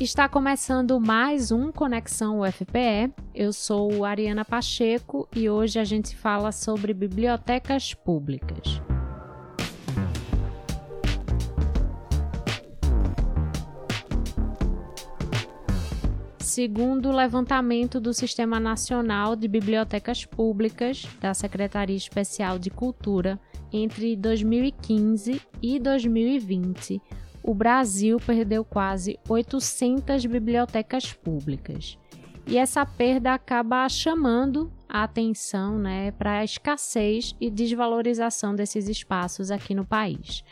Está começando mais um Conexão UFPE. Eu sou Ariana Pacheco e hoje a gente fala sobre bibliotecas públicas. Segundo o levantamento do Sistema Nacional de Bibliotecas Públicas da Secretaria Especial de Cultura, entre 2015 e 2020, o Brasil perdeu quase 800 bibliotecas públicas. E essa perda acaba chamando a atenção né, para a escassez e desvalorização desses espaços aqui no país.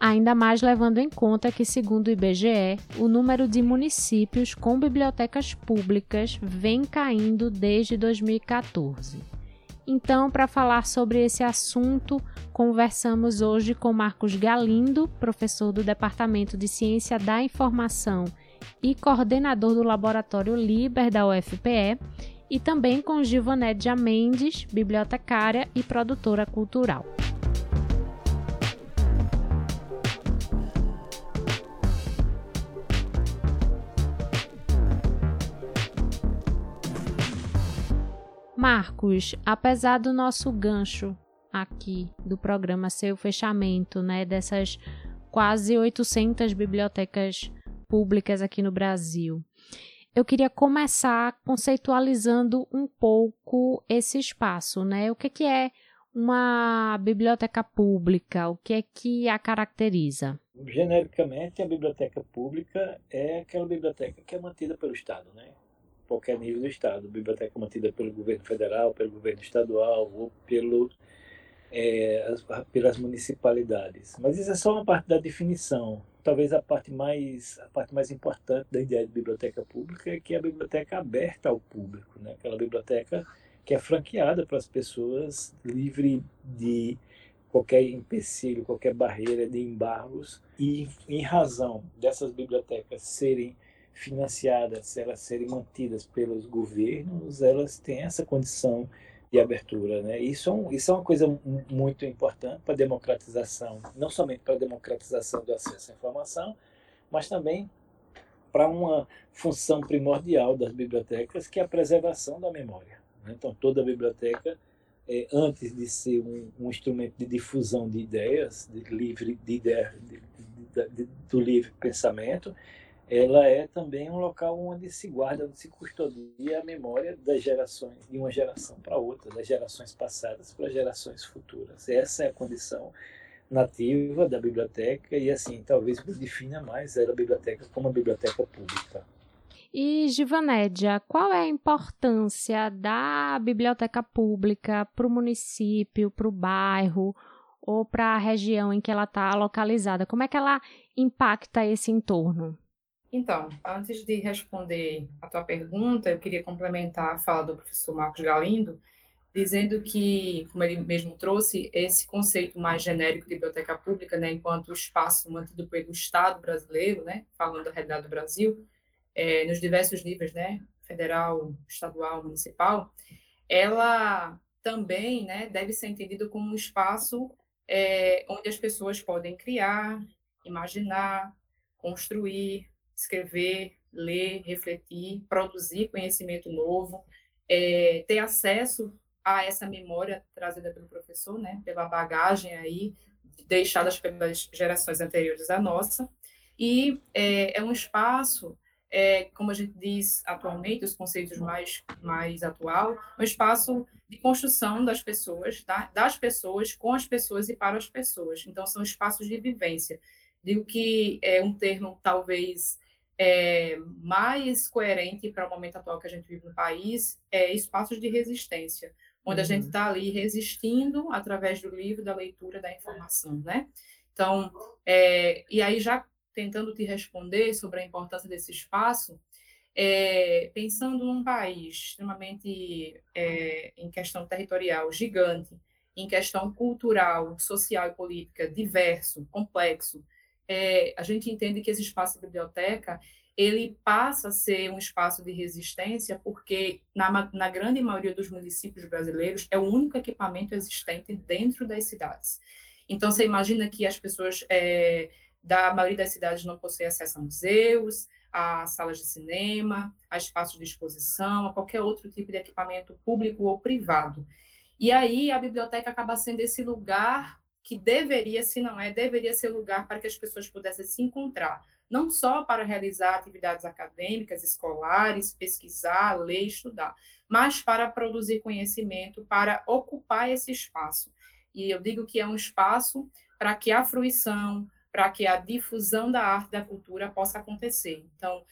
Ainda mais levando em conta que, segundo o IBGE, o número de municípios com bibliotecas públicas vem caindo desde 2014. Então, para falar sobre esse assunto, conversamos hoje com Marcos Galindo, professor do Departamento de Ciência da Informação e coordenador do Laboratório Liber da UFPE, e também com Gilvanédia Mendes, bibliotecária e produtora cultural. Marcos, apesar do nosso gancho aqui do programa ser o fechamento, né, dessas quase 800 bibliotecas públicas aqui no Brasil, eu queria começar conceitualizando um pouco esse espaço, né? O que, que é uma biblioteca pública? O que é que a caracteriza? Genericamente, a biblioteca pública é aquela biblioteca que é mantida pelo Estado, né? Qualquer nível do Estado, biblioteca mantida pelo governo federal, pelo governo estadual ou pelo, é, as, pelas municipalidades. Mas isso é só uma parte da definição. Talvez a parte mais a parte mais importante da ideia de biblioteca pública é que é a biblioteca aberta ao público, né? Aquela biblioteca que é franqueada para as pessoas, livre de qualquer empecilho, qualquer barreira de embargos e em razão dessas bibliotecas serem financiadas, elas serem mantidas pelos governos, elas têm essa condição de abertura. Né? Isso, é um, isso é uma coisa muito importante para a democratização, não somente para a democratização do acesso à informação, mas também para uma função primordial das bibliotecas, que é a preservação da memória. Né? Então, toda biblioteca, é, antes de ser um, um, instrumento de difusão de ideias, de livre, de ideia, de, de, do livre pensamento, ela é também um local onde se guarda, onde se custodia a memória das gerações, de uma geração para outra, das gerações passadas para gerações futuras. Essa é a condição nativa da biblioteca e, assim, talvez defina mais a biblioteca como a biblioteca pública. E, Givanédia, qual é a importância da biblioteca pública para o município, para o bairro ou para a região em que ela está localizada? Como é que ela impacta esse entorno? Então, antes de responder a tua pergunta, eu queria complementar a fala do professor Marcos Galindo, dizendo que, como ele mesmo trouxe, esse conceito mais genérico de biblioteca pública, né, enquanto espaço mantido pelo Estado brasileiro, né, falando da realidade do Brasil, é, nos diversos níveis, né, federal, estadual, municipal, ela também né, deve ser entendida como um espaço é, onde as pessoas podem criar, imaginar, construir, escrever, ler, refletir, produzir conhecimento novo, é, ter acesso a essa memória trazida pelo professor, né, pela bagagem aí deixadas pelas gerações anteriores à nossa, e é, é um espaço, é, como a gente diz atualmente, os conceitos mais mais atual, um espaço de construção das pessoas, tá? das pessoas com as pessoas e para as pessoas. Então são espaços de vivência. Digo que é um termo talvez é, mais coerente para o momento atual que a gente vive no país é espaços de resistência, onde uhum. a gente está uhum. ali resistindo através do livro, da leitura, da informação, né? Então, é, e aí já tentando te responder sobre a importância desse espaço, é, pensando num país extremamente é, em questão territorial gigante, em questão cultural, social e política diverso, complexo, é, a gente entende que esse espaço biblioteca ele passa a ser um espaço de resistência porque, na, na grande maioria dos municípios brasileiros, é o único equipamento existente dentro das cidades. Então, você imagina que as pessoas é, da maioria das cidades não possuem acesso a museus, a salas de cinema, a espaços de exposição, a qualquer outro tipo de equipamento público ou privado. E aí a biblioteca acaba sendo esse lugar que deveria, se não é, deveria ser lugar para que as pessoas pudessem se encontrar, não só para realizar atividades acadêmicas, escolares, pesquisar, ler, estudar, mas para produzir conhecimento, para ocupar esse espaço. E eu digo que é um espaço para que a fruição, para que a difusão da arte da cultura possa acontecer. Então,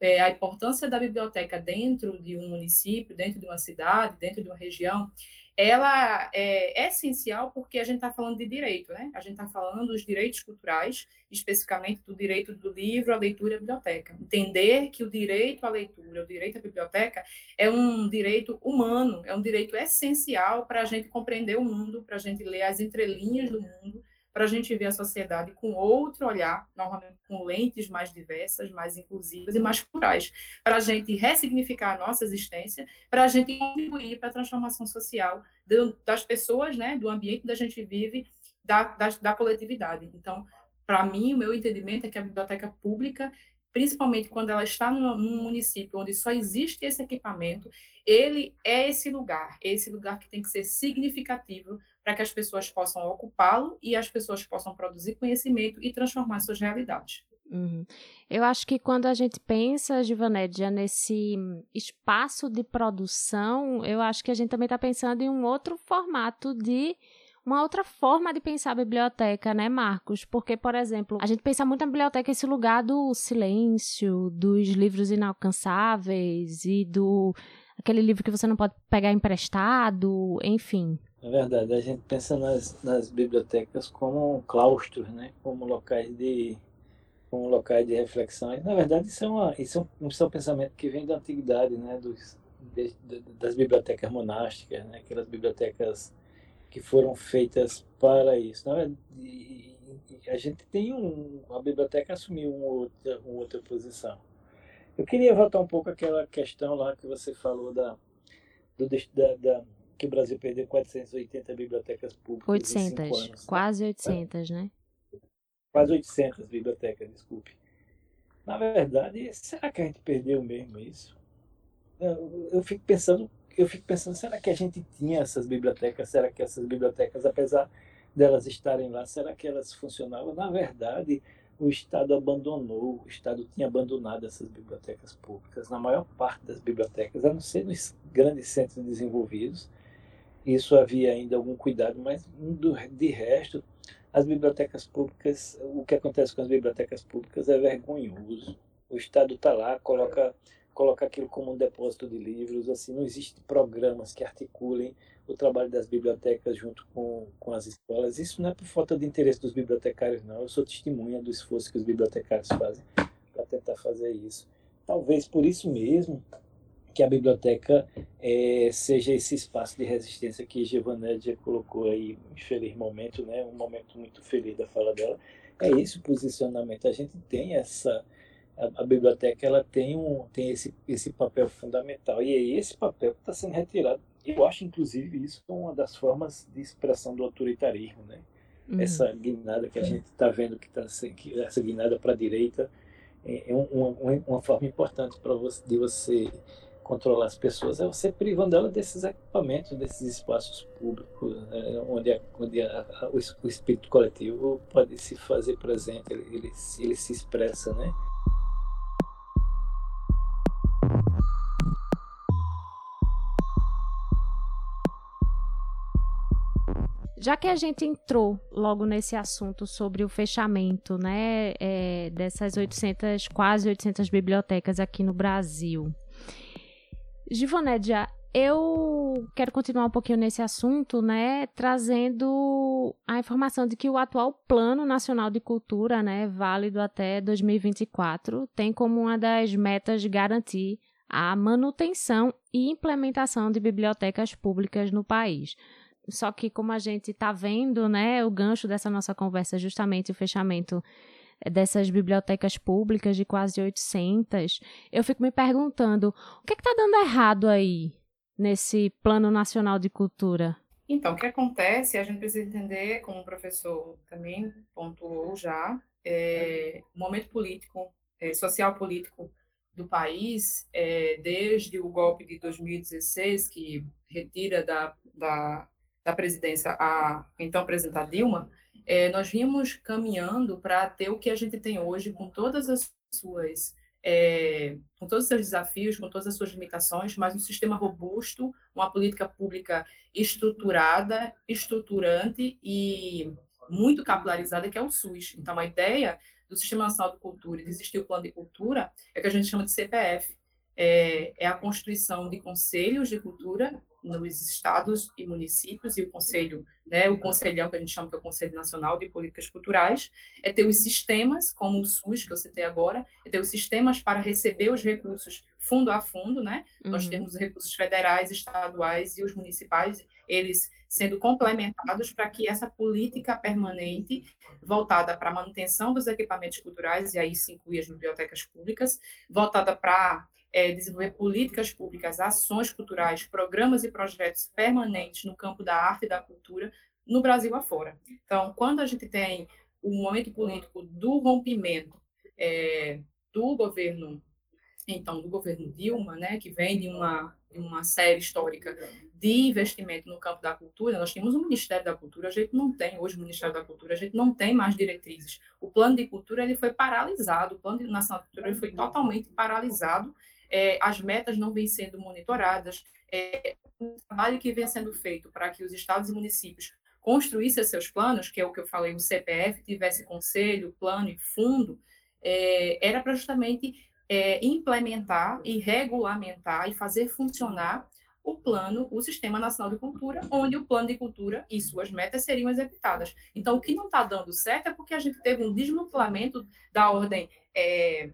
é, a importância da biblioteca dentro de um município, dentro de uma cidade, dentro de uma região, ela é essencial porque a gente está falando de direito, né? A gente está falando dos direitos culturais, especificamente do direito do livro, a leitura e a biblioteca. Entender que o direito à leitura, o direito à biblioteca é um direito humano, é um direito essencial para a gente compreender o mundo, para a gente ler as entrelinhas do mundo, para a gente ver a sociedade com outro olhar, normalmente com lentes mais diversas, mais inclusivas e mais plurais, para a gente ressignificar a nossa existência, para a gente contribuir para a transformação social das pessoas, né, do ambiente que a gente vive, da, da, da coletividade. Então, para mim, o meu entendimento é que a biblioteca pública principalmente quando ela está num, município onde só existe esse equipamento, ele é esse lugar, esse lugar que tem que ser significativo para que as pessoas possam ocupá-lo e as pessoas possam produzir conhecimento e transformar suas realidades. Uhum. Eu acho que quando a gente pensa, Givanédia, nesse espaço de produção, eu acho que a gente também está pensando em um outro formato de uma outra forma de pensar a biblioteca, né, Marcos? Porque, por exemplo, a gente pensa muito na biblioteca esse lugar do silêncio, dos livros inalcançáveis e do aquele livro que você não pode pegar emprestado, enfim. É verdade, a gente pensa nas, nas bibliotecas como claustros, né? como locais de como locais de reflexão. E, na verdade, isso é, uma, isso é um, isso é um pensamento que vem da antiguidade, né? Dos, de, das bibliotecas monásticas, né? aquelas bibliotecas que foram feitas para isso. Na verdade, a gente tem um. A biblioteca assumiu uma outra, uma outra posição. Eu queria voltar um pouco àquela questão lá que você falou da, do, da, da que o Brasil perdeu 480 bibliotecas públicas 800, anos, né? quase 800, né? Quase 800 bibliotecas, desculpe. Na verdade, será que a gente perdeu mesmo isso? Eu, eu fico pensando, eu fico pensando, será que a gente tinha essas bibliotecas? Será que essas bibliotecas, apesar delas estarem lá, será que elas funcionavam? Na verdade, o Estado abandonou, o Estado tinha abandonado essas bibliotecas públicas. Na maior parte das bibliotecas, a não ser nos grandes centros desenvolvidos, isso havia ainda algum cuidado, mas de resto, as bibliotecas públicas, o que acontece com as bibliotecas públicas é vergonhoso. O Estado está lá, coloca, coloca aquilo como um depósito de livros, assim, não existem programas que articulem o trabalho das bibliotecas junto com, com as escolas. Isso não é por falta de interesse dos bibliotecários, não. Eu sou testemunha do esforço que os bibliotecários fazem para tentar fazer isso. Talvez por isso mesmo que a biblioteca é, seja esse espaço de resistência que Givanédia colocou aí em feliz momento, né? um momento muito feliz da fala dela. É esse o posicionamento. A gente tem essa. A, a biblioteca ela tem, um, tem esse, esse papel fundamental. E é esse papel que está sendo retirado. Eu acho, inclusive, isso uma das formas de expressão do autoritarismo. Né? Uhum. Essa guinada que a gente está vendo, que tá, que essa guinada para a direita, é, é uma, uma, uma forma importante para você, de você controlar as pessoas é você privando ela desses equipamentos, desses espaços públicos, né, onde, a, onde a, o, o, espírito coletivo pode se fazer presente, ele, ele, ele se expressa, né? Já que a gente entrou logo nesse assunto sobre o fechamento, né, é, dessas 800, quase 800 bibliotecas aqui no Brasil, Givonédia, eu quero continuar um pouquinho nesse assunto, né, trazendo a informação de que o atual Plano Nacional de Cultura, né, válido até 2024, tem como uma das metas garantir a manutenção e implementação de bibliotecas públicas no país. Só que como a gente está vendo, né, o gancho dessa nossa conversa é justamente o fechamento dessas bibliotecas públicas de quase 800, eu fico me perguntando, o que é está dando errado aí nesse Plano Nacional de Cultura? Então, o que acontece, a gente precisa entender, como o professor também pontuou já, é, o momento político é, social político do país, é, desde o golpe de 2016, que retira da, da, da presidência a então presidenta Dilma, é, nós vimos caminhando para ter o que a gente tem hoje, com todas as suas é, com todos os seus desafios, com todas as suas limitações, mas um sistema robusto, uma política pública estruturada, estruturante e muito capilarizada, que é o SUS. Então, a ideia do Sistema Nacional de Cultura e de existir o Plano de Cultura é que a gente chama de CPF, é, é a constituição de conselhos de cultura nos estados e municípios e o conselho, né, o conselhão que a gente chama que é o Conselho Nacional de Políticas Culturais, é ter os sistemas, como o SUS que eu citei agora, é ter os sistemas para receber os recursos fundo a fundo, né? Uhum. Nós temos os recursos federais, estaduais e os municipais, eles sendo complementados para que essa política permanente voltada para a manutenção dos equipamentos culturais, e aí se inclui as bibliotecas públicas, voltada para é, desenvolver políticas públicas, ações culturais, programas e projetos permanentes no campo da arte e da cultura no Brasil afora. Então, quando a gente tem o momento político do rompimento é, do governo, então, do governo Dilma, né, que vem de uma, de uma série histórica de investimento no campo da cultura, nós tínhamos o Ministério da Cultura, a gente não tem hoje o Ministério da Cultura, a gente não tem mais diretrizes. O plano de cultura ele foi paralisado, o plano nacional de cultura ele foi totalmente paralisado é, as metas não vêm sendo monitoradas, é, o trabalho que vem sendo feito para que os estados e municípios construíssem seus planos, que é o que eu falei, o CPF tivesse conselho, plano e fundo, é, era para justamente é, implementar e regulamentar e fazer funcionar o plano, o Sistema Nacional de Cultura, onde o plano de cultura e suas metas seriam executadas. Então, o que não está dando certo é porque a gente teve um desmantelamento da ordem é,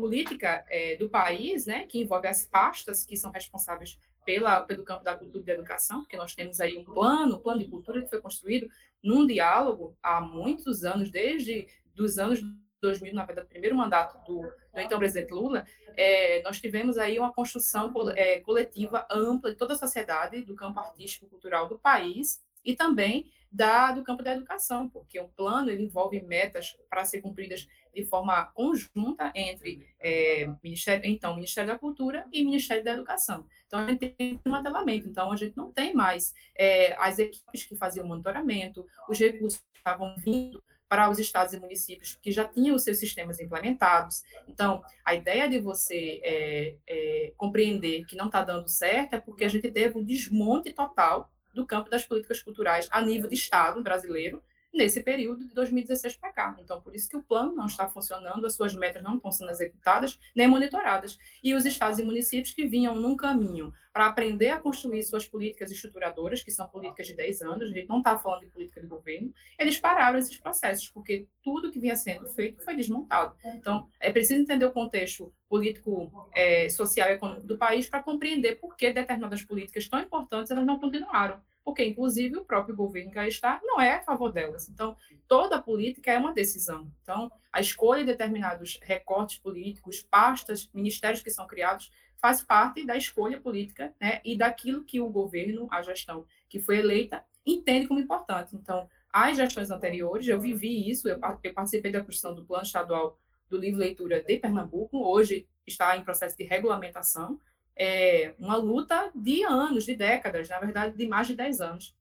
política é, do país, né, que envolve as pastas que são responsáveis pela, pelo campo da cultura e da educação, porque nós temos aí um plano, um plano de cultura que foi construído num diálogo há muitos anos, desde dos anos 2000, na verdade, primeiro mandato do, do então presidente Lula, é, nós tivemos aí uma construção é, coletiva ampla de toda a sociedade, do campo artístico cultural do país, e também da, do campo da educação, porque o plano envolve metas para ser cumpridas de forma conjunta entre é, Ministério, então, Ministério da Cultura e Ministério da Educação. Então, a gente tem um atelamento, então a gente não tem mais é, as equipes que faziam monitoramento, os recursos que estavam vindo para os estados e municípios que já tinham os seus sistemas implementados. Então, a ideia de você é, é, compreender que não está dando certo é porque a gente teve um desmonte total do campo das políticas culturais a nível de Estado brasileiro, nesse período de 2016 para cá. Então, por isso que o plano não está funcionando, as suas metas não estão sendo executadas nem monitoradas. E os estados e municípios que vinham num caminho para aprender a construir suas políticas estruturadoras, que são políticas de 10 anos, a gente não está falando de política de governo, eles pararam esses processos, porque tudo que vinha sendo feito foi desmontado. Então, é preciso entender o contexto político, é, social e econômico do país para compreender por que determinadas políticas tão importantes elas não continuaram porque, inclusive, o próprio governo que aí está não é a favor delas. Então, toda política é uma decisão. Então, a escolha de determinados recortes políticos, pastas, ministérios que são criados, faz parte da escolha política né, e daquilo que o governo, a gestão que foi eleita, entende como importante. Então, as gestões anteriores, eu vivi isso, eu, eu participei da construção do plano estadual do livro leitura de Pernambuco, hoje está em processo de regulamentação, é, uma luta de anos, de décadas, na verdade, de mais de 10 anos.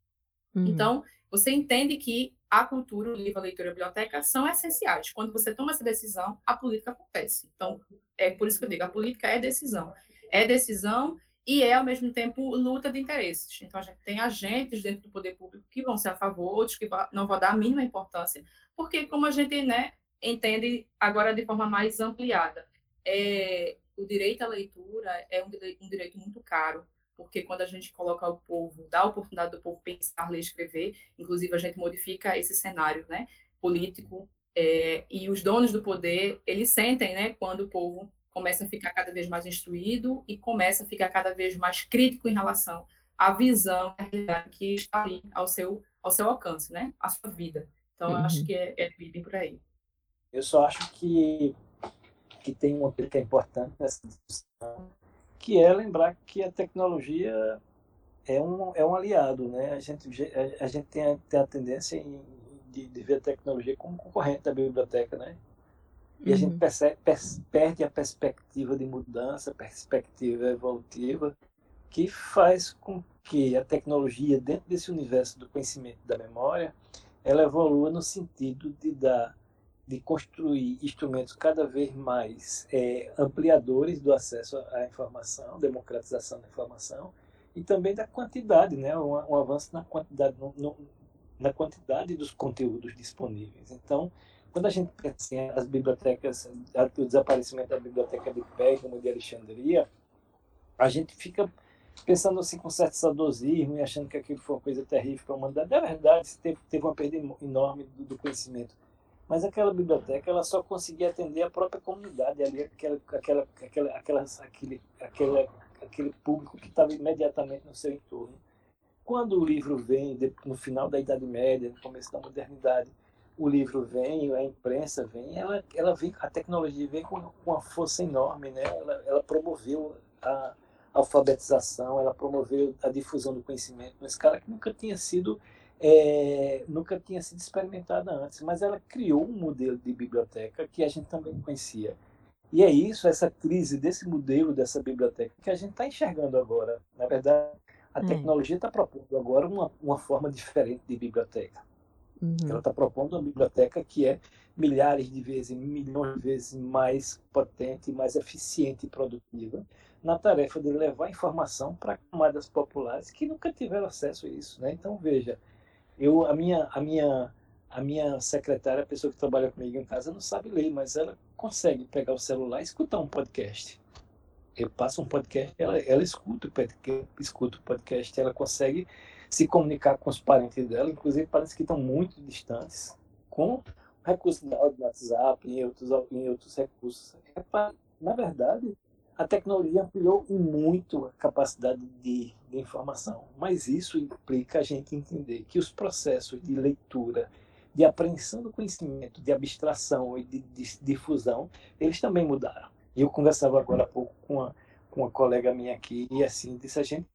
Uhum. Então, você entende que a cultura, o livro, a leitura a biblioteca são essenciais. Quando você toma essa decisão, a política acontece. Então, é por isso que eu digo, a política é decisão. É decisão e é, ao mesmo tempo, luta de interesses. Então, a gente tem agentes dentro do poder público que vão ser a favor, outros que não vão dar a mínima importância, porque, como a gente né, entende agora de forma mais ampliada, é, o direito à leitura é um direito, um direito muito caro, porque quando a gente coloca o povo, dá a oportunidade do povo pensar, ler, escrever, inclusive a gente modifica esse cenário, né, político, é, e os donos do poder, eles sentem, né, quando o povo começa a ficar cada vez mais instruído e começa a ficar cada vez mais crítico em relação à visão que está ali ao seu, ao seu alcance, né, à sua vida. Então, uhum. eu acho uhum. que é, é bem por aí. Eu só acho que que tem uma coisa que é importante nessa discussão, que é lembrar que a tecnologia é um, é um aliado, né? A gente, a, a gente tem, a, tem a tendência de, de ver a tecnologia como concorrente da biblioteca, né? E a gente uhum. percebe, perde a perspectiva de mudança, perspectiva evolutiva, que faz com que a tecnologia, dentro desse universo do conhecimento da memória, ela evolua no sentido de dar de construir instrumentos cada vez mais é, ampliadores do acesso à informação, democratização da informação e também da quantidade, né, um, um avanço na quantidade, no, no, na quantidade dos conteúdos disponíveis. Então, quando a gente pensa assim, as bibliotecas, o desaparecimento da biblioteca de Pérgamo de Alexandria, a gente fica pensando assim com certo saudosismo e achando que aquilo foi uma coisa terrível para a humanidade. É verdade, teve, teve uma perda enorme do, do conhecimento mas aquela biblioteca ela só conseguia atender a própria comunidade ali, aquela, aquela, aquela, aquela, aquele, aquele, aquele público que estava imediatamente no seu entorno. Quando o livro vem, no final da Idade Média, no começo da modernidade, o livro vem, a imprensa vem, ela, ela vem, a tecnologia vem com, com uma força enorme, né? ela, ela promoveu a alfabetização, ela promoveu a difusão do conhecimento numa escala que nunca tinha sido é, nunca tinha sido experimentada antes, mas ela criou um modelo de biblioteca que a gente também conhecia. E é isso, essa crise desse modelo, dessa biblioteca, que a gente está enxergando agora. Na verdade, a hum. tecnologia está propondo agora uma, uma forma diferente de biblioteca. Uhum. Ela está propondo uma biblioteca que é milhares de vezes, milhões de vezes mais potente, mais eficiente e produtiva na tarefa de levar informação para camadas populares que nunca tiveram acesso a isso. Né? Então, veja, eu, a minha, a minha, a minha secretária, a pessoa que trabalha comigo em casa, não sabe ler, mas ela consegue pegar o celular e escutar um podcast. Eu passo um podcast, ela, ela escuta, escuta o podcast, ela consegue se comunicar com os parentes dela, inclusive parentes que estão muito distantes, com recursos de WhatsApp e outros, em outros recursos. É na verdade, a tecnologia ampliou muito a capacidade de, de, informação, mas isso implica a gente entender que os processos de leitura, de apreensão do conhecimento, de abstração e de, de difusão, eles também mudaram. Eu conversava agora há pouco com uma, com uma colega minha aqui e assim disse a gente,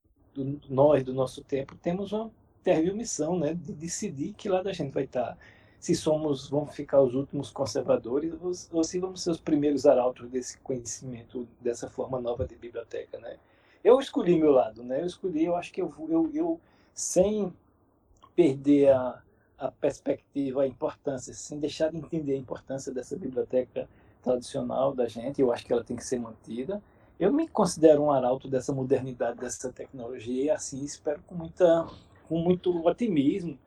nós do nosso tempo temos uma terrível missão, né, de decidir que lado a gente vai estar se somos vamos ficar os últimos conservadores ou, ou se vamos ser os primeiros arautos desse conhecimento dessa forma nova de biblioteca, né? Eu escolhi meu lado, né? Eu escolhi, eu acho que eu eu, eu sem perder a, a perspectiva, a importância, sem deixar de entender a importância dessa biblioteca tradicional da gente, eu acho que ela tem que ser mantida. Eu me considero um arauto dessa modernidade, dessa tecnologia, e assim espero com muita com muito otimismo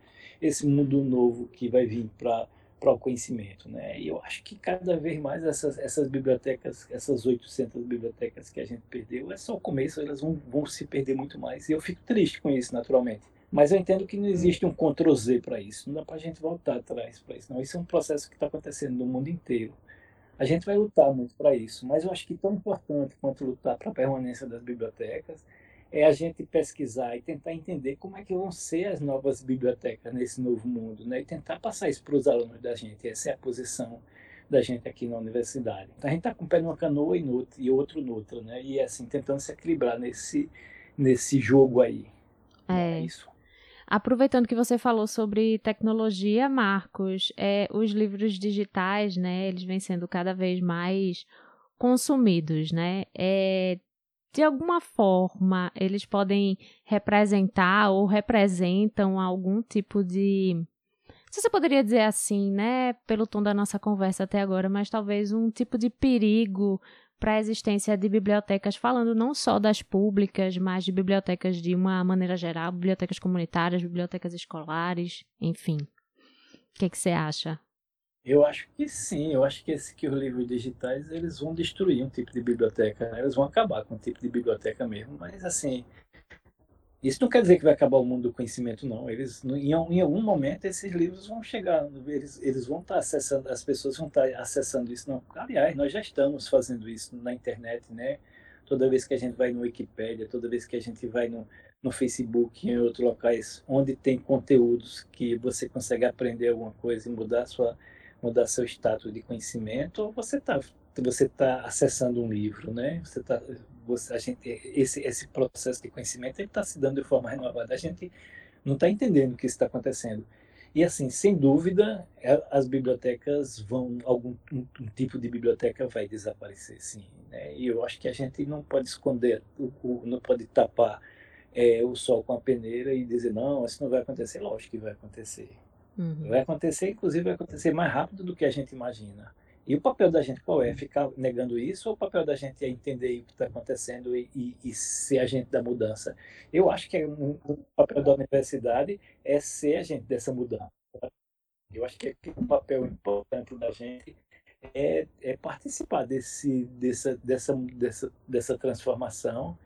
esse mundo novo que vai vir para para o conhecimento, né? E eu acho que cada vez mais essas, essas bibliotecas, essas 800 bibliotecas que a gente perdeu, é só o começo, elas vão, vão se perder muito mais. E eu fico triste com isso, naturalmente. Mas eu entendo que não existe um Ctrl Z para isso, não dá para a gente voltar atrás para isso. Não, isso é um processo que está acontecendo no mundo inteiro. A gente vai lutar muito para isso, mas eu acho que tão importante quanto lutar para a permanência das bibliotecas é a gente pesquisar e tentar entender como é que vão ser as novas bibliotecas nesse novo mundo, né? E tentar passar isso para os alunos da gente. Essa é a posição da gente aqui na universidade. Então, a gente está com um pé numa canoa e, no, e outro noutra, né? E assim, tentando se equilibrar nesse, nesse jogo aí. É. é isso. Aproveitando que você falou sobre tecnologia, Marcos, é, os livros digitais, né, eles vêm sendo cada vez mais consumidos, né? É, de alguma forma, eles podem representar ou representam algum tipo de. Se você poderia dizer assim, né, pelo tom da nossa conversa até agora, mas talvez um tipo de perigo para a existência de bibliotecas, falando não só das públicas, mas de bibliotecas de uma maneira geral, bibliotecas comunitárias, bibliotecas escolares, enfim. O que, que você acha? Eu acho que sim, eu acho que, esse, que os livros digitais eles vão destruir um tipo de biblioteca, né? eles vão acabar com um tipo de biblioteca mesmo, mas assim, isso não quer dizer que vai acabar o mundo do conhecimento, não. Eles, em, em algum momento, esses livros vão chegar, eles, eles vão estar acessando, as pessoas vão estar acessando isso. Não. Aliás, nós já estamos fazendo isso na internet, né? Toda vez que a gente vai no Wikipedia, toda vez que a gente vai no, no Facebook, em outros locais, onde tem conteúdos que você consegue aprender alguma coisa e mudar a sua mudar seu status de conhecimento, ou você está você tá acessando um livro, né? Você tá, você, a gente, esse, esse processo de conhecimento está se dando de forma renovada. A gente não está entendendo o que está acontecendo. E assim, sem dúvida, é, as bibliotecas vão, algum um, um tipo de biblioteca vai desaparecer, sim. Né? E eu acho que a gente não pode esconder, não pode tapar é, o sol com a peneira e dizer, não, isso não vai acontecer. Lógico que vai acontecer. Uhum. Vai acontecer, inclusive vai acontecer mais rápido do que a gente imagina. E o papel da gente qual é? Ficar negando isso ou o papel da gente é entender o que está acontecendo e, e, e, ser agente da mudança? Eu acho que é um, o papel da universidade é ser agente dessa mudança. Eu acho que o um papel importante da gente é, é participar desse, dessa, dessa, dessa, dessa transformação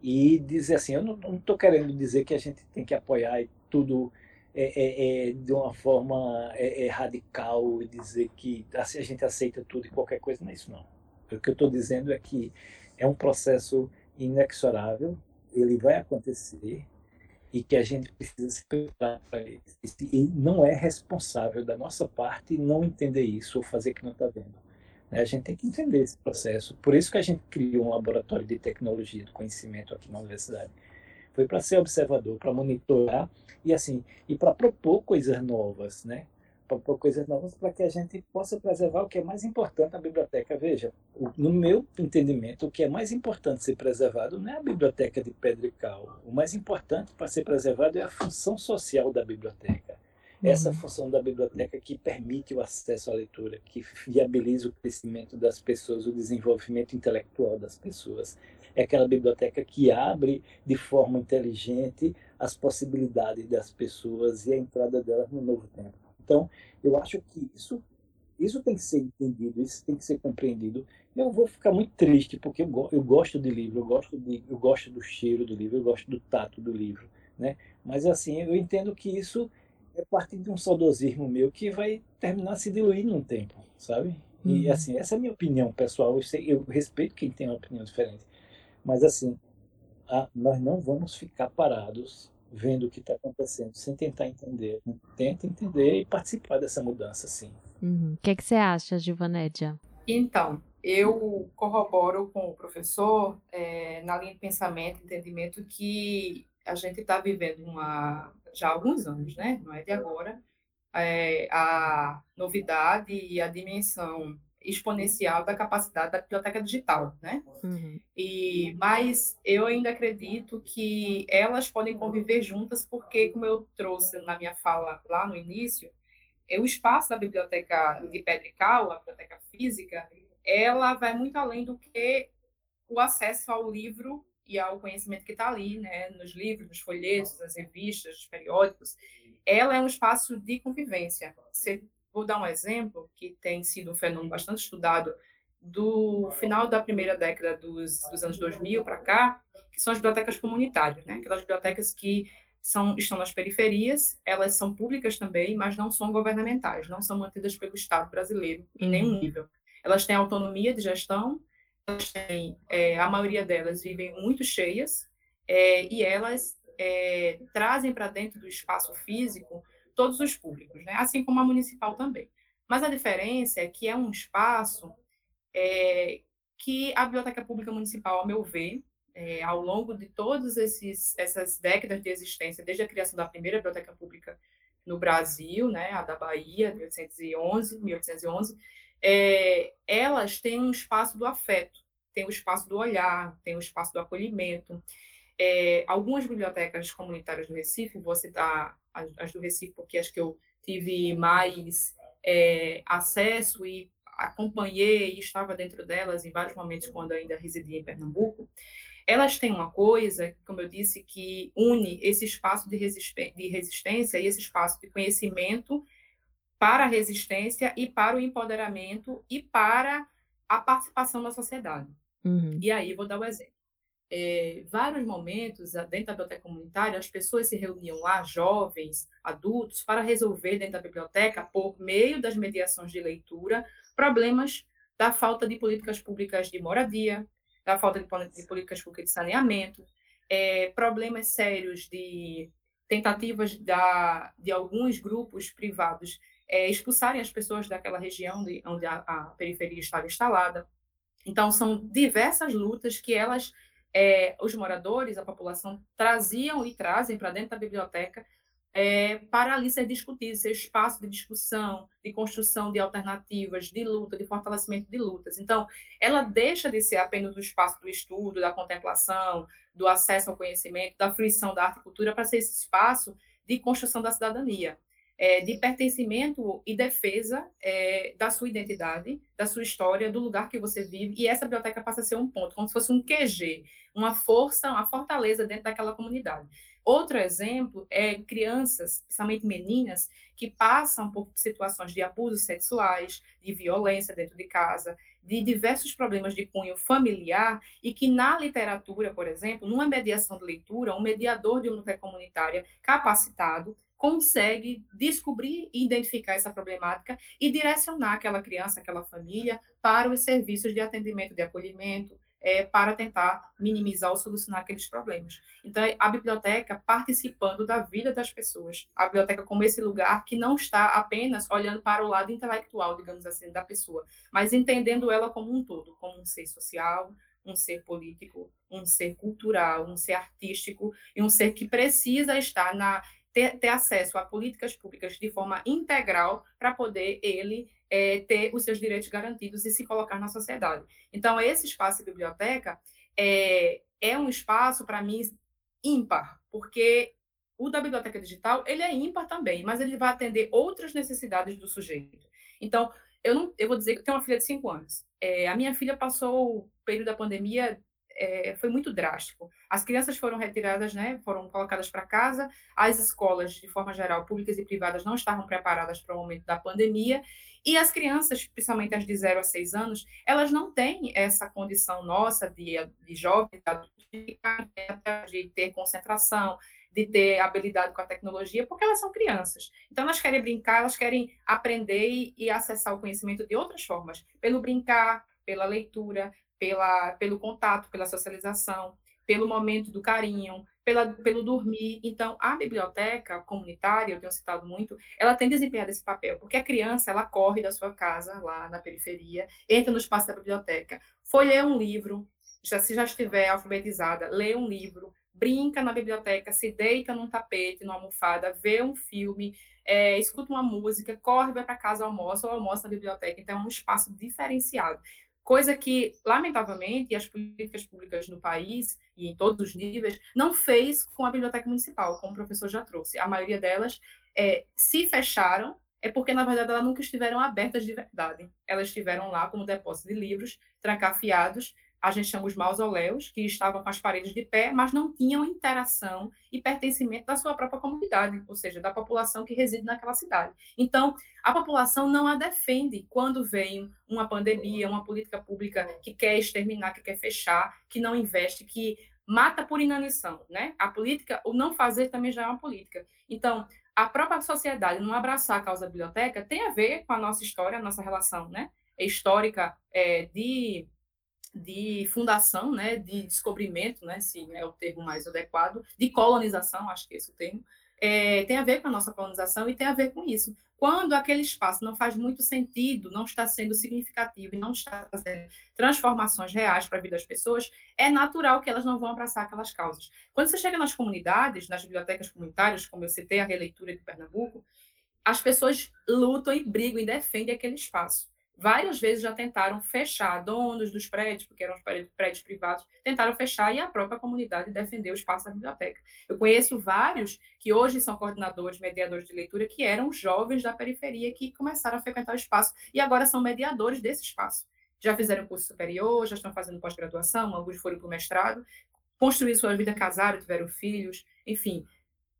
e dizer assim, eu não estou querendo dizer que a gente tem que apoiar tudo é, é, é, de uma forma é, é radical e dizer que assim, a gente aceita tudo e qualquer coisa, não é isso não. O que eu estou dizendo é que é um processo inexorável, ele vai acontecer e que a gente precisa se preparar para ele. E não é responsável da nossa parte não entender isso ou fazer que não está vendo. Né? A gente tem que entender esse processo. Por isso que a gente criou um laboratório de tecnologia do conhecimento aqui na universidade foi para ser observador, para monitorar e assim, e para propor coisas novas, né? Para propor coisas novas para que a gente possa preservar o que é mais importante na biblioteca. Veja, no meu entendimento, o que é mais importante ser preservado não é a biblioteca de pedra e cal. O mais importante para ser preservado é a função social da biblioteca. Essa uhum. função da biblioteca que permite o acesso à leitura, que viabiliza o crescimento das pessoas, o desenvolvimento intelectual das pessoas é aquela biblioteca que abre de forma inteligente as possibilidades das pessoas e a entrada delas no novo tempo. Então, eu acho que isso isso tem que ser entendido, isso tem que ser compreendido. Eu vou ficar muito triste porque eu, eu gosto de livro, eu gosto de eu gosto do cheiro do livro, eu gosto do tato do livro, né? Mas assim, eu entendo que isso é parte de um saudosismo meu que vai terminar se diluindo no tempo, sabe? E uhum. assim, essa é a minha opinião pessoal. Eu, sei, eu respeito quem tem uma opinião diferente. Mas, assim, a, nós não vamos ficar parados vendo o que está acontecendo sem tentar entender. Tenta entender e participar dessa mudança, sim. Uhum. O que, é que você acha, Givanédia? Então, eu corroboro com o professor é, na linha de pensamento, entendimento que a gente está vivendo uma já há alguns anos, né? Não é de agora, é, a novidade e a dimensão exponencial da capacidade da biblioteca digital, né? Uhum. E mas eu ainda acredito que elas podem conviver juntas porque, como eu trouxe na minha fala lá no início, é o espaço da biblioteca de pedra e cal, a biblioteca física, ela vai muito além do que o acesso ao livro e ao conhecimento que está ali, né? Nos livros, nos folhetos, nas revistas, nos periódicos. Ela é um espaço de convivência. Você Vou dar um exemplo que tem sido um fenômeno bastante estudado do final da primeira década dos, dos anos 2000 para cá, que são as bibliotecas comunitárias, né? aquelas bibliotecas que são, estão nas periferias, elas são públicas também, mas não são governamentais, não são mantidas pelo Estado brasileiro em nenhum uhum. nível. Elas têm autonomia de gestão, elas têm, é, a maioria delas vivem muito cheias, é, e elas é, trazem para dentro do espaço físico todos os públicos, né? assim como a municipal também. Mas a diferença é que é um espaço é, que a Biblioteca Pública Municipal, ao meu ver, é, ao longo de todas essas décadas de existência, desde a criação da primeira biblioteca pública no Brasil, né, a da Bahia, 1811, 1811, é, elas têm um espaço do afeto, tem o espaço do olhar, tem o espaço do acolhimento. É, algumas bibliotecas comunitárias no Recife, vou citar as, as do Recife, porque acho que eu tive mais é, acesso e acompanhei e estava dentro delas em vários momentos quando ainda residia em Pernambuco, elas têm uma coisa, como eu disse, que une esse espaço de, de resistência e esse espaço de conhecimento para a resistência e para o empoderamento e para a participação na sociedade. Uhum. E aí, vou dar o um exemplo é, vários momentos dentro da biblioteca comunitária, as pessoas se reuniam lá, jovens, adultos, para resolver dentro da biblioteca, por meio das mediações de leitura, problemas da falta de políticas públicas de moradia, da falta de, de políticas públicas de saneamento, é, problemas sérios de tentativas da, de alguns grupos privados é, expulsarem as pessoas daquela região de, onde a, a periferia estava instalada. Então, são diversas lutas que elas é, os moradores, a população, traziam e trazem para dentro da biblioteca é, para ali ser discutido, ser espaço de discussão, de construção de alternativas, de luta, de fortalecimento de lutas. Então, ela deixa de ser apenas o espaço do estudo, da contemplação, do acesso ao conhecimento, da fruição da arte e cultura, para ser esse espaço de construção da cidadania, é, de pertencimento e defesa é, da sua identidade, da sua história, do lugar que você vive. E essa biblioteca passa a ser um ponto, como se fosse um QG, uma força, uma fortaleza dentro daquela comunidade. Outro exemplo é crianças, principalmente meninas, que passam por situações de abusos sexuais, de violência dentro de casa, de diversos problemas de cunho familiar e que na literatura, por exemplo, numa mediação de leitura, um mediador de luta comunitária capacitado consegue descobrir e identificar essa problemática e direcionar aquela criança, aquela família para os serviços de atendimento, de acolhimento, é, para tentar minimizar ou solucionar aqueles problemas. Então, a biblioteca participando da vida das pessoas, a biblioteca como esse lugar que não está apenas olhando para o lado intelectual, digamos assim, da pessoa, mas entendendo ela como um todo, como um ser social, um ser político, um ser cultural, um ser artístico e um ser que precisa estar na ter, ter acesso a políticas públicas de forma integral para poder ele é, ter os seus direitos garantidos e se colocar na sociedade. Então, esse espaço de biblioteca é, é um espaço, para mim, ímpar, porque o da biblioteca digital, ele é ímpar também, mas ele vai atender outras necessidades do sujeito. Então, eu, não, eu vou dizer que eu tenho uma filha de cinco anos. É, a minha filha passou o período da pandemia é, foi muito drástico. As crianças foram retiradas, né, foram colocadas para casa, as escolas, de forma geral, públicas e privadas, não estavam preparadas para o momento da pandemia, e as crianças, principalmente as de 0 a 6 anos, elas não têm essa condição nossa de, de jovens, de ter concentração, de ter habilidade com a tecnologia, porque elas são crianças. Então, elas querem brincar, elas querem aprender e, e acessar o conhecimento de outras formas, pelo brincar, pela leitura, pela, pelo contato, pela socialização, pelo momento do carinho, pela, pelo dormir. Então, a biblioteca comunitária, eu tenho citado muito, ela tem desempenhado esse papel, porque a criança, ela corre da sua casa, lá na periferia, entra no espaço da biblioteca, foi ler um livro, já, se já estiver alfabetizada, lê um livro, brinca na biblioteca, se deita num tapete, numa almofada, vê um filme, é, escuta uma música, corre, vai para casa, almoça ou almoça na biblioteca. Então, é um espaço diferenciado coisa que, lamentavelmente, as políticas públicas no país, e em todos os níveis, não fez com a biblioteca municipal, como o professor já trouxe. A maioria delas é, se fecharam, é porque, na verdade, elas nunca estiveram abertas de verdade. Elas estiveram lá como depósito de livros, trancafiados, a gente chama os mausoléus, que estavam com as paredes de pé, mas não tinham interação e pertencimento da sua própria comunidade, ou seja, da população que reside naquela cidade. Então, a população não a defende quando vem uma pandemia, uma política pública que quer exterminar, que quer fechar, que não investe, que mata por inanição, né? A política, o não fazer também já é uma política. Então, a própria sociedade não abraçar a causa da biblioteca tem a ver com a nossa história, a nossa relação, né? Histórica é, de de fundação, né, de descobrimento, né, se é o termo mais adequado, de colonização, acho que esse é o termo, é, tem a ver com a nossa colonização e tem a ver com isso. Quando aquele espaço não faz muito sentido, não está sendo significativo e não está fazendo transformações reais para a vida das pessoas, é natural que elas não vão abraçar aquelas causas. Quando você chega nas comunidades, nas bibliotecas comunitárias, como eu citei a releitura de Pernambuco, as pessoas lutam e brigam e defendem aquele espaço várias vezes já tentaram fechar, donos dos prédios, porque eram prédios, privados, tentaram fechar e a própria comunidade defendeu o espaço da biblioteca. Eu conheço vários que hoje são coordenadores, mediadores de leitura, que eram jovens da periferia que começaram a frequentar o espaço e agora são mediadores desse espaço. Já fizeram curso superior, já estão fazendo pós-graduação, alguns foram para o mestrado, construíram sua vida, casaram, tiveram filhos, enfim,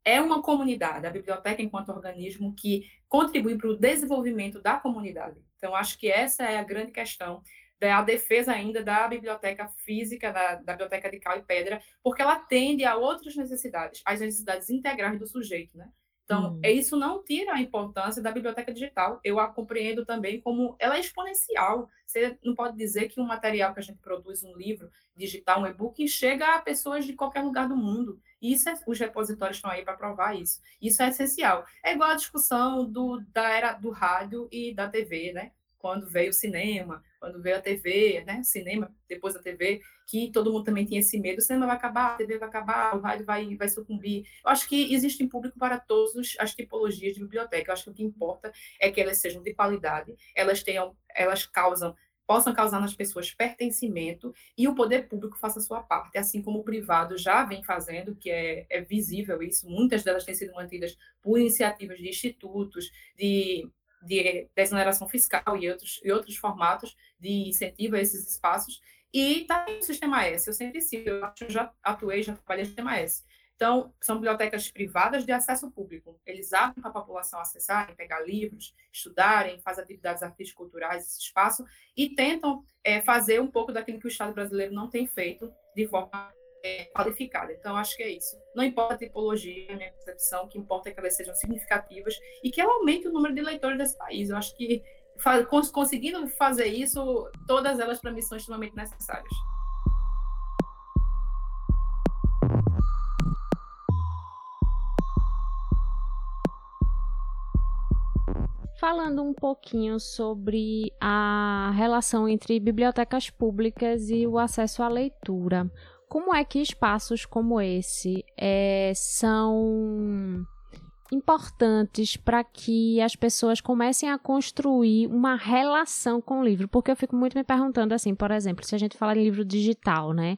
é uma comunidade, a biblioteca enquanto organismo que contribui para o desenvolvimento da comunidade. Então, acho que essa é a grande questão da defesa ainda da biblioteca física, da, da, biblioteca de cal e pedra, porque ela atende a outras necessidades, as necessidades integrais do sujeito, né? Então, hum. isso não tira a importância da biblioteca digital. Eu a compreendo também como ela é exponencial. Você não pode dizer que um material que a gente produz, um livro digital, um e-book, chega a pessoas de qualquer lugar do mundo. Isso é, os repositórios estão aí para provar isso. Isso é essencial. É igual a discussão do, da era do rádio e da TV, né? quando veio o cinema, quando veio a TV, né? Cinema, depois da TV, que todo mundo também tinha esse medo, o cinema vai acabar, a TV vai acabar, o rádio vai, vai sucumbir. Eu acho que existe um público para todas as tipologias de biblioteca. Eu acho que o que importa é que elas sejam de qualidade, elas tenham, elas causam possam causar nas pessoas pertencimento e o poder público faça a sua parte, assim como o privado já vem fazendo, que é, é visível isso, muitas delas têm sido mantidas por iniciativas de institutos, de, de desoneração fiscal e outros, e outros formatos de incentivo a esses espaços, e está no Sistema S, eu sempre cito, eu já atuei, já trabalhei no Sistema S, então, são bibliotecas privadas de acesso público. Eles abrem para a população acessarem, pegar livros, estudarem, fazer atividades artísticas culturais nesse espaço e tentam é, fazer um pouco daquilo que o Estado brasileiro não tem feito de forma é, qualificada. Então, acho que é isso. Não importa a tipologia, a minha percepção, o que importa é que elas sejam significativas e que ela aumente o número de leitores desse país. Eu acho que conseguindo fazer isso, todas elas, para mim, são extremamente necessárias. falando um pouquinho sobre a relação entre bibliotecas públicas e o acesso à leitura. Como é que espaços como esse é, são importantes para que as pessoas comecem a construir uma relação com o livro? Porque eu fico muito me perguntando assim, por exemplo, se a gente fala em livro digital, né?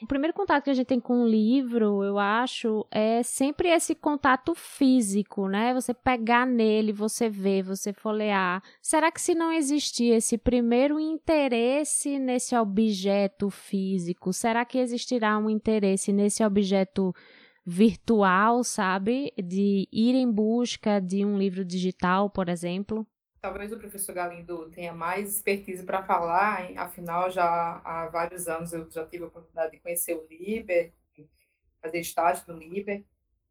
O primeiro contato que a gente tem com o livro, eu acho, é sempre esse contato físico, né? Você pegar nele, você ver, você folhear. Será que se não existir esse primeiro interesse nesse objeto físico, será que existirá um interesse nesse objeto virtual, sabe? De ir em busca de um livro digital, por exemplo? Talvez o professor Galindo tenha mais expertise para falar, hein? afinal, já há vários anos eu já tive a oportunidade de conhecer o Liber, fazer estágio no Liber,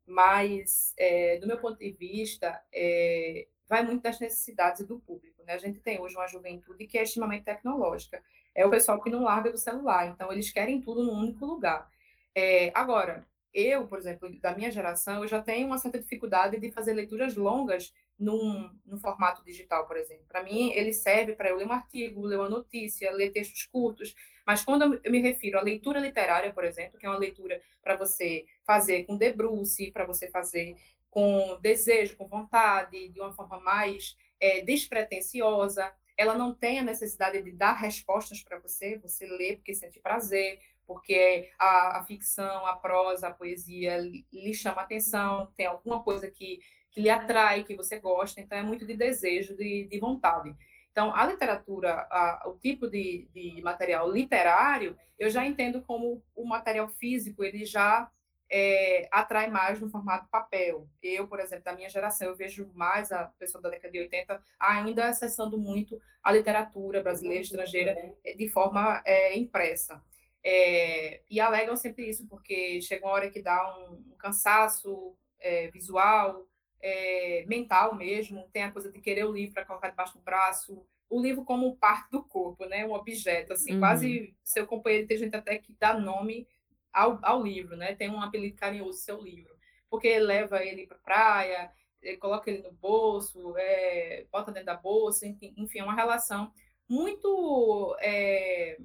mas, é, do meu ponto de vista, é, vai muito das necessidades do público. Né? A gente tem hoje uma juventude que é extremamente tecnológica, é o pessoal que não larga do celular, então eles querem tudo num único lugar. É, agora, eu, por exemplo, da minha geração, eu já tenho uma certa dificuldade de fazer leituras longas num, num formato digital, por exemplo. Para mim, ele serve para eu ler um artigo, ler uma notícia, ler textos curtos, mas quando eu me refiro à leitura literária, por exemplo, que é uma leitura para você fazer com debruce, para você fazer com desejo, com vontade, de uma forma mais é, despretensiosa, ela não tem a necessidade de dar respostas para você, você lê porque sente prazer, porque a, a, ficção, a prosa, a poesia lhe chama atenção, tem alguma coisa que, que lhe atrai, que você gosta, então é muito de desejo, de, de vontade. Então, a literatura, a, o tipo de, de material literário, eu já entendo como o material físico, ele já é, atrai mais no formato papel. Eu, por exemplo, da minha geração, eu vejo mais a pessoa da década de 80 ainda acessando muito a literatura brasileira, estrangeira, de forma é, impressa. É, e alegam sempre isso, porque chega uma hora que dá um, um cansaço é, visual, é, mental mesmo, tem a coisa de querer o livro para colocar debaixo do braço, o livro como parte do corpo, né, um objeto, assim, uhum. quase seu companheiro, tem gente até que dá nome ao, ao livro, né, tem um apelido carinhoso seu livro, porque leva ele para praia, coloca ele no bolso, é, bota dentro da bolsa, enfim, enfim é uma relação muito é,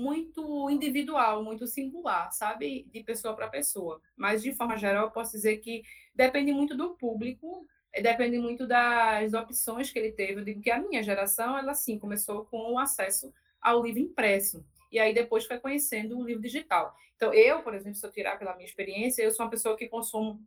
muito individual, muito singular, sabe? De pessoa para pessoa. Mas, de forma geral, eu posso dizer que depende muito do público, eh, depende muito das opções que ele teve. Eu digo que a minha geração, ela sim, começou com o acesso ao livro impresso. E aí depois foi conhecendo o livro digital. Então, eu, por exemplo, se eu tirar pela minha experiência, eu sou uma pessoa que consumo